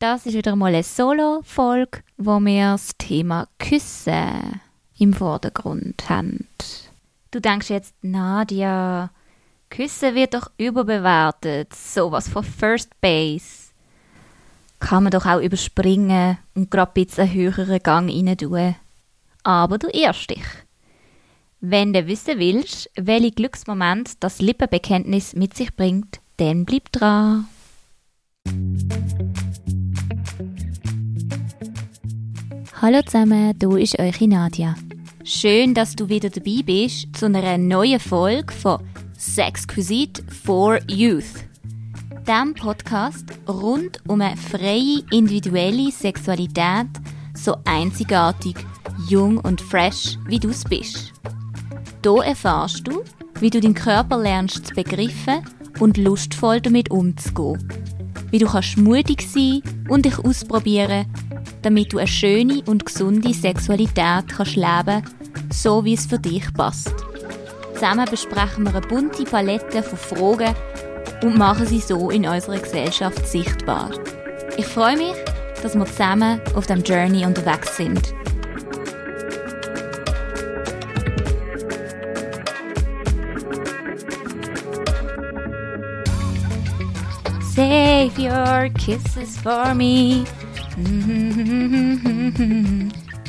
Das ist wieder mal eine Solo-Folge, wo wir das Thema Küssen im Vordergrund haben. Du denkst jetzt, Nadia, Küssen wird doch überbewertet, sowas von First Base. Kann man doch auch überspringen und gerade ein bisschen höheren Gang rein tun. Aber du irrst dich. Wenn du wissen willst, welche Glücksmoment das Lippenbekenntnis mit sich bringt, dann bleib dran. Hallo zusammen, du ist eure Nadia. Schön, dass du wieder dabei bist zu einer neuen Folge von Sexquisite for Youth. Dem Podcast rund um eine freie individuelle Sexualität, so einzigartig, jung und fresh, wie du es bist. Hier erfährst du, wie du deinen Körper lernst zu begreifen und lustvoll damit umzugehen. Wie du kannst mutig sein und dich ausprobieren, damit du eine schöne und gesunde Sexualität kannst leben, so wie es für dich passt. Zusammen besprechen wir eine bunte Palette von Fragen und machen sie so in unserer Gesellschaft sichtbar. Ich freue mich, dass wir zusammen auf dem Journey unterwegs sind. Save your kisses for me.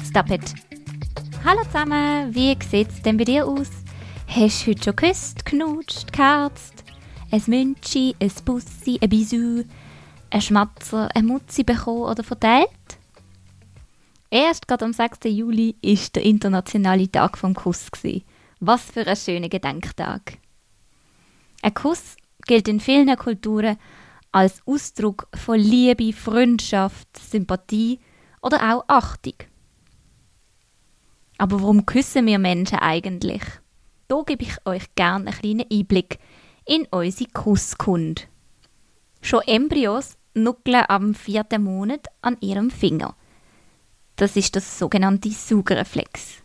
Stop it. Hallo zusammen, wie sieht's denn bei dir aus? Hast du heute schon geküsst, knutscht, geherzt? Ein Münchi, ein Bussi, ein Bisou, ein Schmatzer, ein Mutzi bekommen oder verteilt? Erst gerade am 6. Juli war der internationale Tag vom Kuss. Was für ein schöner Gedenktag. Ein Kuss gilt in vielen Kulturen als Ausdruck von Liebe, Freundschaft, Sympathie oder auch Achtung. Aber warum küssen wir Menschen eigentlich? Da gebe ich euch gerne einen kleinen Einblick in unsere Kusskunde. Schon Embryos nuckeln am vierten Monat an ihrem Finger. Das ist das sogenannte Saugreflex.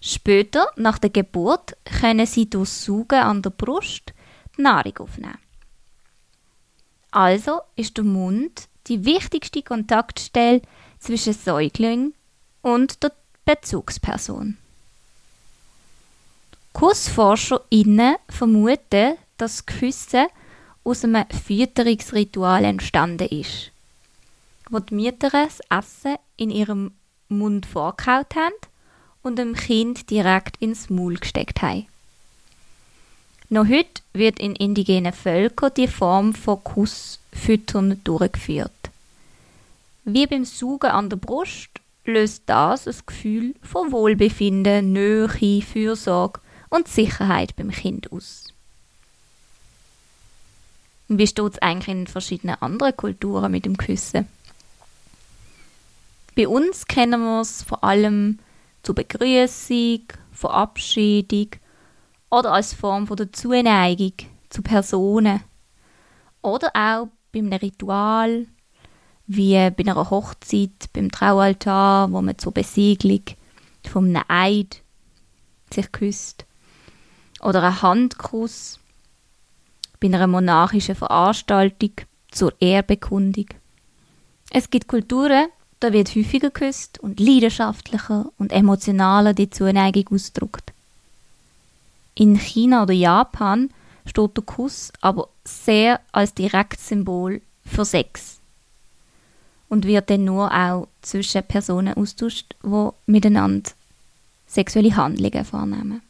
Später, nach der Geburt, können sie durch Saugen an der Brust die Nahrung aufnehmen. Also ist der Mund die wichtigste Kontaktstelle zwischen Säugling und der Bezugsperson. KussforscherInnen vermuten, dass das Küssen aus einem Fütterungsritual entstanden ist, wo die Mütter das Essen in ihrem Mund vorgekaut haben und dem Kind direkt ins Maul gesteckt haben. Noch heute wird in indigenen Völkern die Form von Kussfüttern durchgeführt. Wie beim Saugen an der Brust löst das ein Gefühl von Wohlbefinden, Nähe, Fürsorge und Sicherheit beim Kind aus. wie steht es eigentlich in verschiedenen anderen Kulturen mit dem Küssen? Bei uns kennen wir es vor allem zur Begrüßung, Verabschiedung oder als Form von der Zuneigung zu Personen oder auch bei einem Ritual, wie bei einer Hochzeit, beim Traualtar, wo man zur Besiegelung einem Eid sich küsst oder ein Handkuss bei einer monarchischen Veranstaltung zur Ehrbekundung. Es gibt Kulturen, da wird häufiger geküsst und leidenschaftlicher und emotionaler die Zuneigung ausgedrückt. In China oder Japan steht der Kuss aber sehr als Direktsymbol für Sex und wird dann nur auch zwischen Personen austauscht, die miteinander sexuelle Handlungen vornehmen.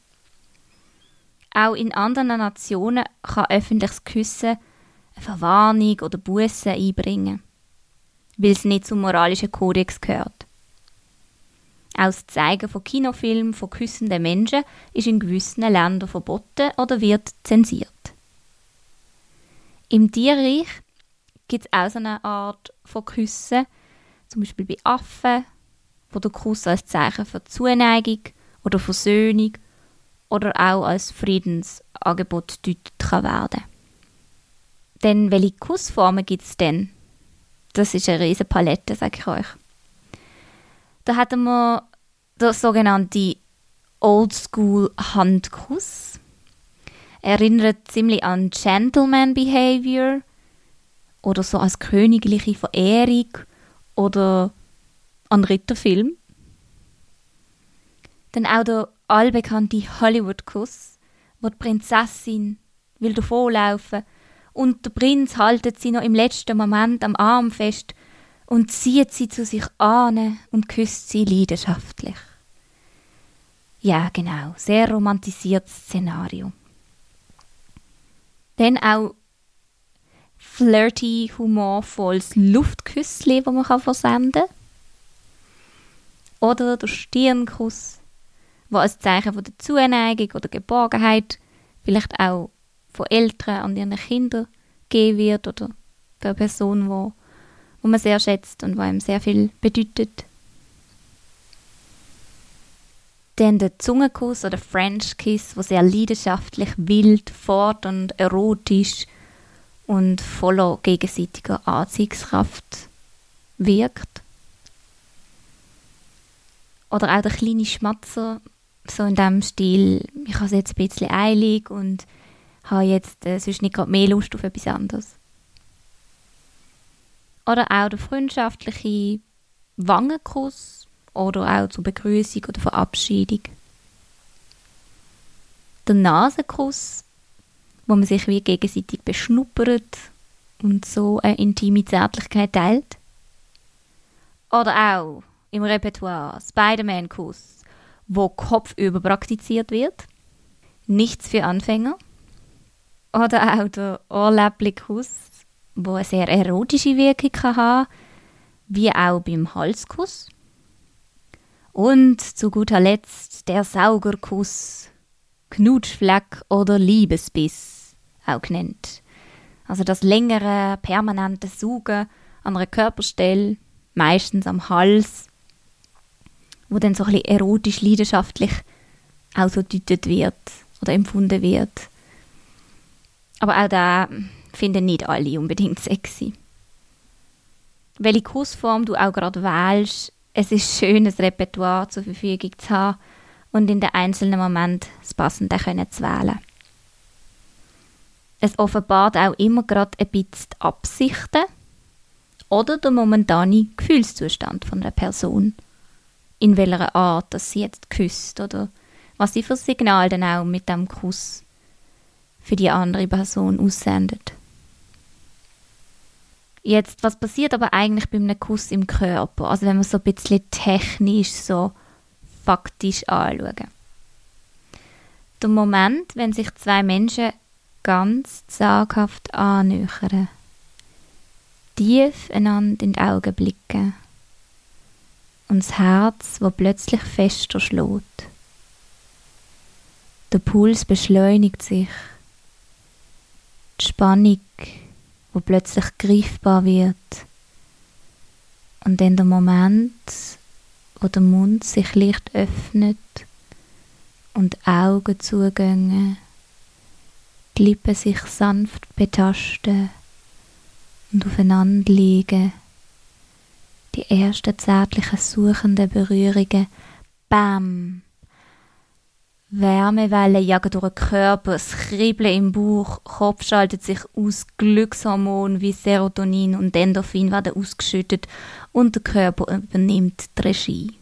Auch in anderen Nationen kann öffentliches Küssen eine Verwarnung oder Buße einbringen, weil es nicht zum moralischen Kodex gehört. Auch das Zeigen von Kinofilmen von küssenden Menschen ist in gewissen Ländern verboten oder wird zensiert. Im Tierreich gibt es auch so eine Art von Küssen, zum Beispiel bei Affen, wo der Kuss als Zeichen für Zuneigung oder Versöhnung oder auch als Friedensangebot deutet kann werden. Denn welche Kussformen gibt es denn? Das ist eine riesige Palette, sage ich euch. Da hatten wir der sogenannte Oldschool Handkuss. Erinnert ziemlich an Gentleman Behavior oder so als königliche Verehrung oder an Ritterfilm. Dann auch der allbekannte Hollywood-Kuss, wo die Prinzessin will davonlaufen und der Prinz haltet sie noch im letzten Moment am Arm fest und zieht sie zu sich an und küsst sie leidenschaftlich. Ja, genau, sehr romantisiertes Szenario. Dann auch flirty, humorvolles Luftküssli, das man versenden kann. Oder der Stirnkuss, wo als Zeichen von der Zuneigung oder Geborgenheit vielleicht auch von Eltern an ihren Kinder gegeben wird oder für eine Person, wo, wo man sehr schätzt und wo einem sehr viel bedeutet. Dann der Zungenkuss oder French Kiss, wo sehr leidenschaftlich, wild, fordernd, erotisch und voller gegenseitiger Anziehungskraft wirkt. Oder auch der kleine Schmatzer, so in dem Stil, ich habe es jetzt ein bisschen eilig und habe jetzt äh, sonst nicht gerade mehr Lust auf etwas anderes. Oder auch der freundschaftliche Wangenkuss, oder auch zur Begrüßung oder Verabschiedung. Der Nasenkuss, wo man sich wie gegenseitig beschnuppert und so eine intime Zärtlichkeit teilt. Oder auch im Repertoire Spider-Man-Kuss, wo kopfüber praktiziert wird. Nichts für Anfänger. Oder auch der Ohrläppli-Kuss, wo eine sehr erotische Wirkung kann haben wie auch beim Halskuss. Und zu guter Letzt der Saugerkuss, Knutschfleck oder Liebesbiss, auch genannt. Also das längere, permanente Suchen an einer Körperstelle, meistens am Hals, wo dann so ein bisschen erotisch leidenschaftlich ausgedeutet wird oder empfunden wird. Aber auch da finden nicht alle unbedingt sexy. Welche Kussform du auch gerade wählst, es ist schön, ein Repertoire zur Verfügung zu haben und in den einzelnen Moment das Passende zu wählen. Es offenbart auch immer gerade ein bisschen die Absichten oder der momentane Gefühlszustand von einer Person. In welcher Art dass sie jetzt küsst oder was sie für Signal dann auch mit dem Kuss für die andere Person aussendet. Jetzt, was passiert aber eigentlich bei einem Kuss im Körper? Also wenn wir so ein bisschen technisch, so faktisch anschauen. Der Moment, wenn sich zwei Menschen ganz zaghaft annähern, tief einander in die Augen blicken und das Herz, wo plötzlich fester schlägt. Der Puls beschleunigt sich, die Spannung wo plötzlich greifbar wird. Und dann der Moment, wo der Mund sich leicht öffnet und Augen zugehen, die Lippen sich sanft betasten und aufeinander liegen, die ersten zärtlichen suchenden Berührungen, bam, Wärmewellen jagen durch den Körper, das Kribbeln im Bauch, Kopf schaltet sich aus, Glückshormone wie Serotonin und Endorphin werden ausgeschüttet und der Körper übernimmt die Regie.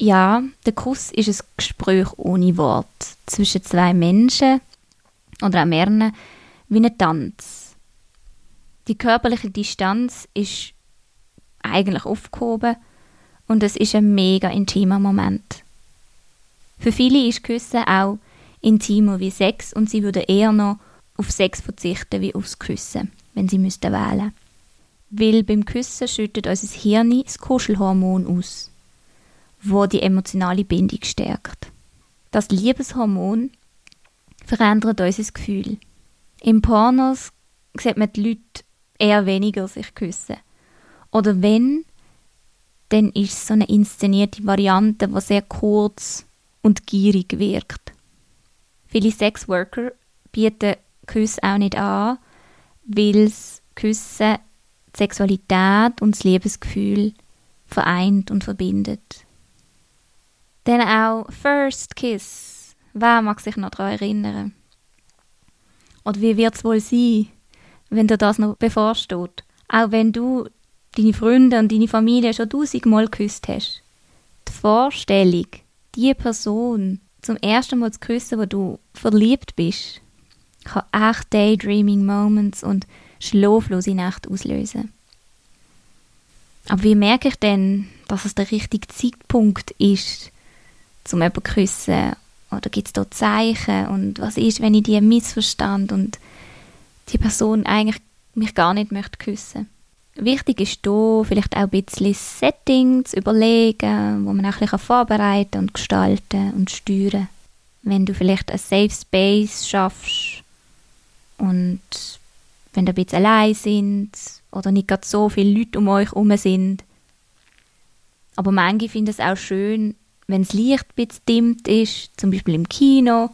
Ja, der Kuss ist ein Gespräch ohne Wort zwischen zwei Menschen oder auch mehreren, wie ein Tanz. Die körperliche Distanz ist eigentlich aufgehoben und es ist ein mega intimer Moment. Für viele ist Küssen auch intimer wie Sex und sie würden eher noch auf Sex verzichten wie aufs Küssen, wenn sie müssten wählen. Weil beim Küssen schüttet unser Hirn das Kuschelhormon aus, wo die emotionale Bindung stärkt. Das Liebeshormon verändert unser Gefühl. Im Pornos sieht man die Leute eher weniger sich küssen. Oder wenn, dann ist es so eine inszenierte Variante, die sehr kurz und gierig wirkt. Viele Sexworker bieten Küsse auch nicht an, weil Küsse die Sexualität und das Liebesgefühl vereint und verbindet. Dann auch First Kiss. Wer mag sich noch daran erinnern? Oder wie wird es wohl sein, wenn dir das noch bevorsteht. Auch wenn du deine Freunde und deine Familie schon tausendmal geküsst hast. Die Vorstellung, die Person zum ersten Mal zu küssen, wo du verliebt bist, kann echt Daydreaming Moments und schlaflose Nacht auslösen. Aber wie merke ich denn, dass es der richtige Zeitpunkt ist, zum jemanden zu küssen? Oder gibt es da Zeichen? Und was ist, wenn ich die missverstand und die Person eigentlich mich gar nicht möchte küssen? Wichtig ist hier vielleicht auch ein bisschen Setting zu überlegen, wo man auch ein bisschen vorbereiten und gestalten und steuern. Wenn du vielleicht ein Safe Space schaffst und wenn ihr ein bisschen allein sind oder nicht gerade so viele Leute um euch herum sind. Aber manche finden es auch schön, wenn das Licht ein bisschen dimmt ist, zum Beispiel im Kino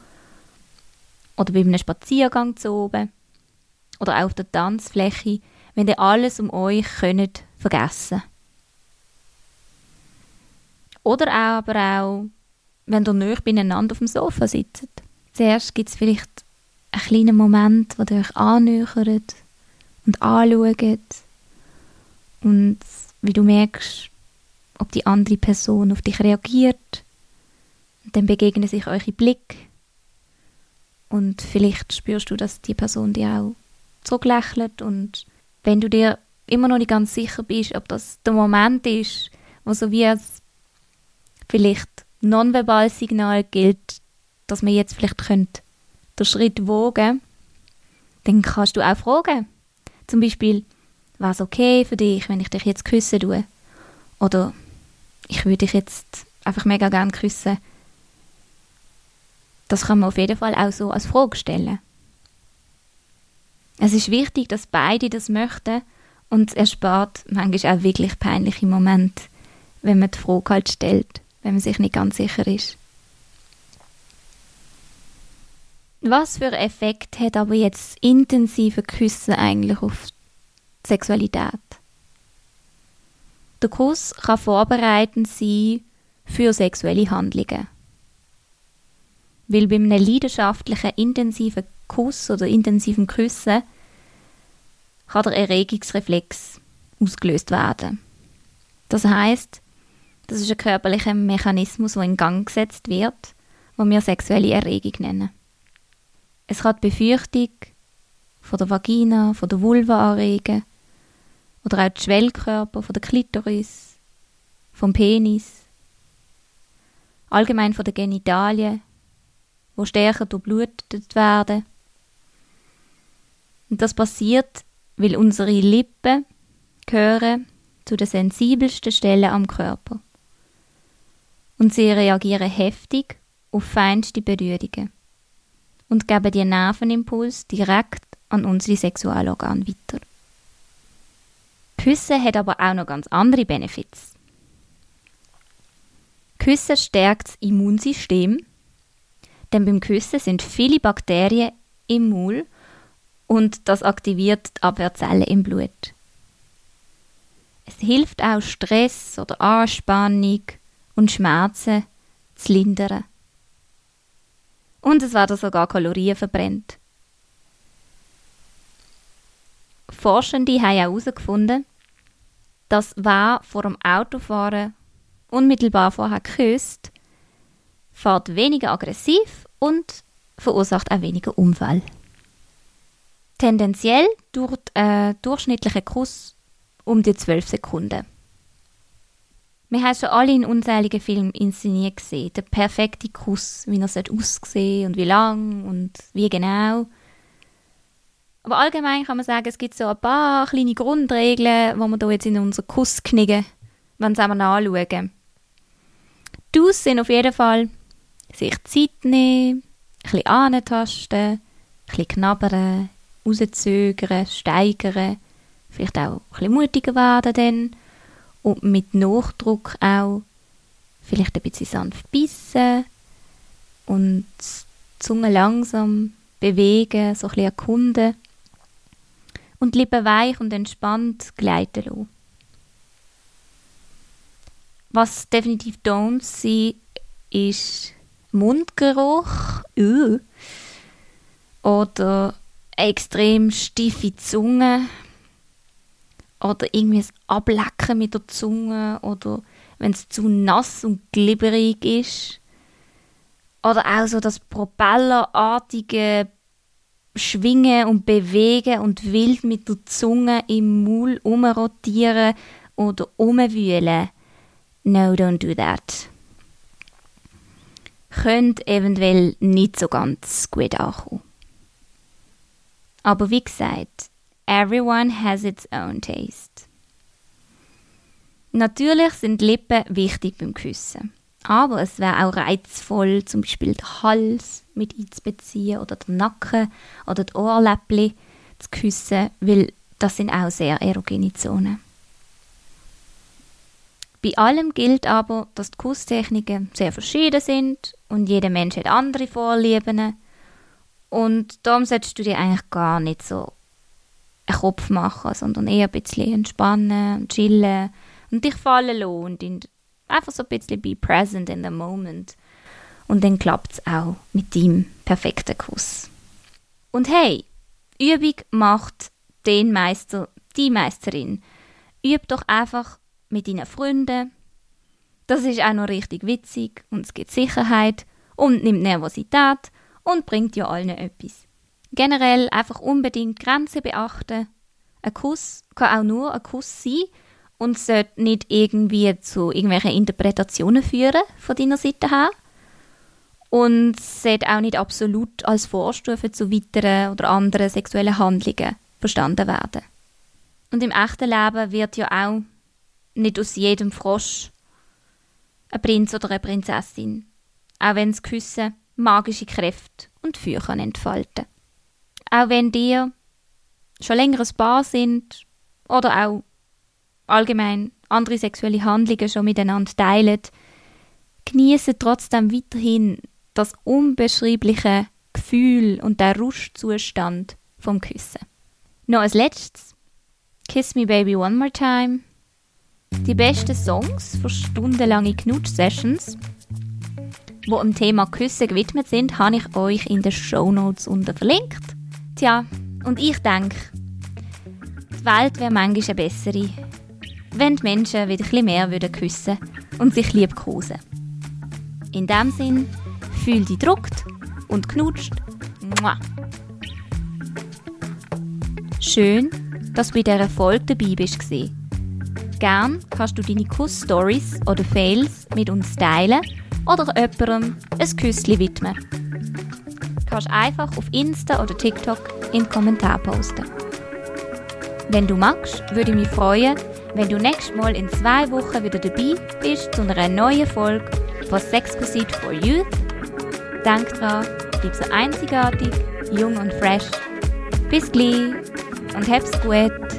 oder bei einem Spaziergang zu oben oder auch auf der Tanzfläche, wenn ihr alles um euch könnt vergessen Oder aber auch, wenn ihr nicht beieinander auf dem Sofa sitzt. Zuerst gibt es vielleicht einen kleinen Moment, wo ihr euch annähert und anschaut und wie du merkst, ob die andere Person auf dich reagiert. Und dann begegnen sich eure Blick und vielleicht spürst du, dass die Person dir auch zurücklächelt und wenn du dir immer noch nicht ganz sicher bist, ob das der Moment ist, wo so wie es vielleicht nonverbales Signal gilt, dass man jetzt vielleicht könnte den Schritt wagen, dann kannst du auch fragen. Zum Beispiel, war es okay für dich, wenn ich dich jetzt küssen tue? Oder ich würde dich jetzt einfach mega gerne küssen. Das kann man auf jeden Fall auch so als Frage stellen. Es ist wichtig, dass beide das möchten und es erspart manchmal auch wirklich peinliche Momente, wenn man die Frage halt stellt, wenn man sich nicht ganz sicher ist. Was für einen Effekt hat aber jetzt intensive Küssen eigentlich auf die Sexualität? Der Kuss kann vorbereitend sein für sexuelle Handlungen. Weil bei einem leidenschaftlichen, intensiven Kuss oder intensiven Küssen kann der Erregungsreflex ausgelöst werden. Das heißt, das ist ein körperlicher Mechanismus, der in Gang gesetzt wird, wo wir sexuelle Erregung nennen. Es kann die Befürchtung von der Vagina, von der Vulva anregen oder auch die Schwellkörper von der Klitoris, vom Penis, allgemein von den Genitalien, wo stärker durchblutet werden. Und das passiert, weil unsere Lippen gehören zu den sensibelsten Stellen am Körper. Und sie reagieren heftig auf feinste Berührungen und geben den Nervenimpuls direkt an unsere Sexualorgane weiter. Küssen hat aber auch noch ganz andere Benefits. Küssen stärkt das Immunsystem, denn beim Küssen sind viele Bakterien im Maul und das aktiviert die Abwehrzellen im Blut. Es hilft auch Stress oder Anspannung und Schmerzen zu lindern. Und es werden sogar Kalorien verbrennt. Forschende haben auch herausgefunden, dass wer vor dem Autofahren unmittelbar vorher küsst, fährt weniger aggressiv und verursacht auch weniger Unfall. Tendenziell dauert ein durchschnittlicher Kuss um die 12 Sekunden. Wir haben schon alle in unzähligen Filmen inszeniert gesehen. Der perfekte Kuss, wie er aussehen und wie lang und wie genau. Aber allgemein kann man sagen, es gibt so ein paar kleine Grundregeln, die wir hier jetzt in unseren Kuss knicken, wenn wir es anschauen. Die sind auf jeden Fall sich Zeit nehmen, ein bisschen antasten, ein bisschen knabbern, rauszögern, steigern, vielleicht auch ein bisschen mutiger werden dann und mit Nachdruck auch vielleicht ein bisschen sanft bissen und die Zunge langsam bewegen, so ein bisschen erkunden und die Lippen weich und entspannt gleiten lassen. Was definitiv don't sein ist Mundgeruch uh, oder eine extrem steife Zunge oder irgendwie ein Ablecken mit der Zunge oder wenn es zu nass und glibberig ist. Oder auch so das propellerartige Schwingen und Bewegen und wild mit der Zunge im Maul umrotieren oder umwühlen. No, don't do that. Könnte eventuell nicht so ganz gut ankommen. Aber wie gesagt, everyone has its own taste. Natürlich sind Lippen wichtig beim Küssen. Aber es wäre auch reizvoll, zum Beispiel den Hals mit einzubeziehen oder den Nacken oder die Ohrläppchen zu küssen, weil das sind auch sehr erogene Zonen. Bei allem gilt aber, dass die Kusstechniken sehr verschieden sind und jeder Mensch hat andere Vorlieben. Und darum solltest du dir eigentlich gar nicht so einen Kopf machen, sondern eher ein bisschen entspannen und chillen und dich fallen lassen und einfach so ein bisschen be present in the moment. Und dann klappt es auch mit deinem perfekten Kuss. Und hey, Übung macht den Meister, die Meisterin. Üb doch einfach mit deinen Freunden. Das ist auch noch richtig witzig und es gibt Sicherheit und nimmt Nervosität und bringt ja allen etwas. Generell einfach unbedingt Grenzen beachten. Ein Kuss kann auch nur ein Kuss sein und sollte nicht irgendwie zu irgendwelchen Interpretationen führen von deiner Seite her. Und sollte auch nicht absolut als Vorstufe zu weiteren oder anderen sexuellen Handlungen verstanden werden. Und im echten Leben wird ja auch nicht aus jedem Frosch ein Prinz oder eine Prinzessin, auch wenn das Küssen magische Kräfte und Feuer entfalten. Auch wenn dir schon länger ein Paar sind oder auch allgemein andere sexuelle Handlungen schon miteinander teilen, genießen trotzdem weiterhin das unbeschreibliche Gefühl und der Rauschzustand vom Küssen. Noch als letztes Kiss Me Baby One More Time. Die besten Songs für stundenlange Knutsch-Sessions, die dem Thema Küssen gewidmet sind, habe ich euch in den Show Notes unten verlinkt. Tja, und ich denke, die Welt wäre manchmal eine bessere, wenn die Menschen wieder ein mehr würden küssen und sich lieb kosen. In dem Sinn, fühl dich druckt und knutscht. Mua. Schön, dass du bei dieser Folge dabei bist. Gern kannst du deine Kuss-Stories oder Fails mit uns teilen oder jemandem ein Küsschen widmen. Du kannst einfach auf Insta oder TikTok in Kommentar posten. Wenn du magst, würde ich mich freuen, wenn du nächstes Mal in zwei Wochen wieder dabei bist zu einer neuen Folge von Sexquisite for Youth. Denk dran, bleib so einzigartig, jung und fresh. Bis gleich und hab's gut.